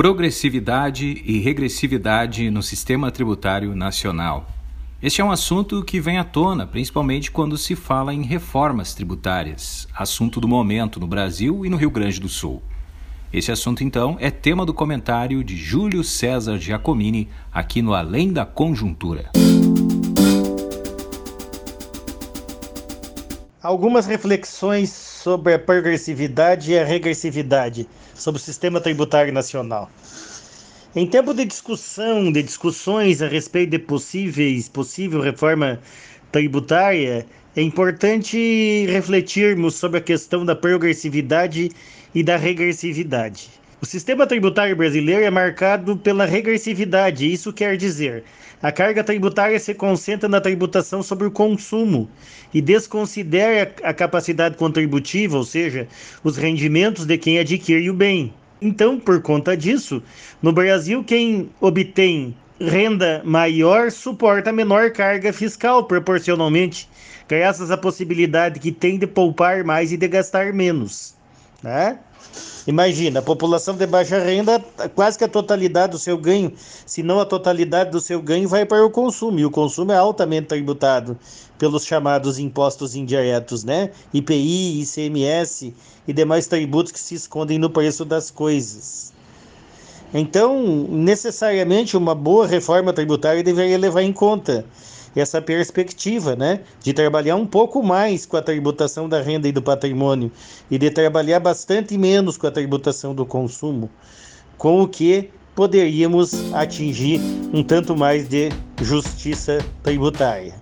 progressividade e regressividade no sistema tributário nacional. Este é um assunto que vem à tona, principalmente quando se fala em reformas tributárias, assunto do momento no Brasil e no Rio Grande do Sul. Esse assunto, então, é tema do comentário de Júlio César Giacomini aqui no Além da Conjuntura. Algumas reflexões sobre a progressividade e a regressividade sobre o sistema tributário nacional. Em tempo de discussão, de discussões a respeito de possíveis, possível reforma tributária, é importante refletirmos sobre a questão da progressividade e da regressividade. O sistema tributário brasileiro é marcado pela regressividade, isso quer dizer, a carga tributária se concentra na tributação sobre o consumo e desconsidera a capacidade contributiva, ou seja, os rendimentos de quem adquire o bem. Então, por conta disso, no Brasil, quem obtém renda maior suporta menor carga fiscal proporcionalmente, graças à possibilidade que tem de poupar mais e de gastar menos. Né? Imagina, a população de baixa renda, quase que a totalidade do seu ganho, se não a totalidade do seu ganho, vai para o consumo. E o consumo é altamente tributado pelos chamados impostos indiretos, né? IPI, ICMS e demais tributos que se escondem no preço das coisas. Então, necessariamente, uma boa reforma tributária deveria levar em conta essa perspectiva, né, de trabalhar um pouco mais com a tributação da renda e do patrimônio e de trabalhar bastante menos com a tributação do consumo, com o que poderíamos atingir um tanto mais de justiça tributária.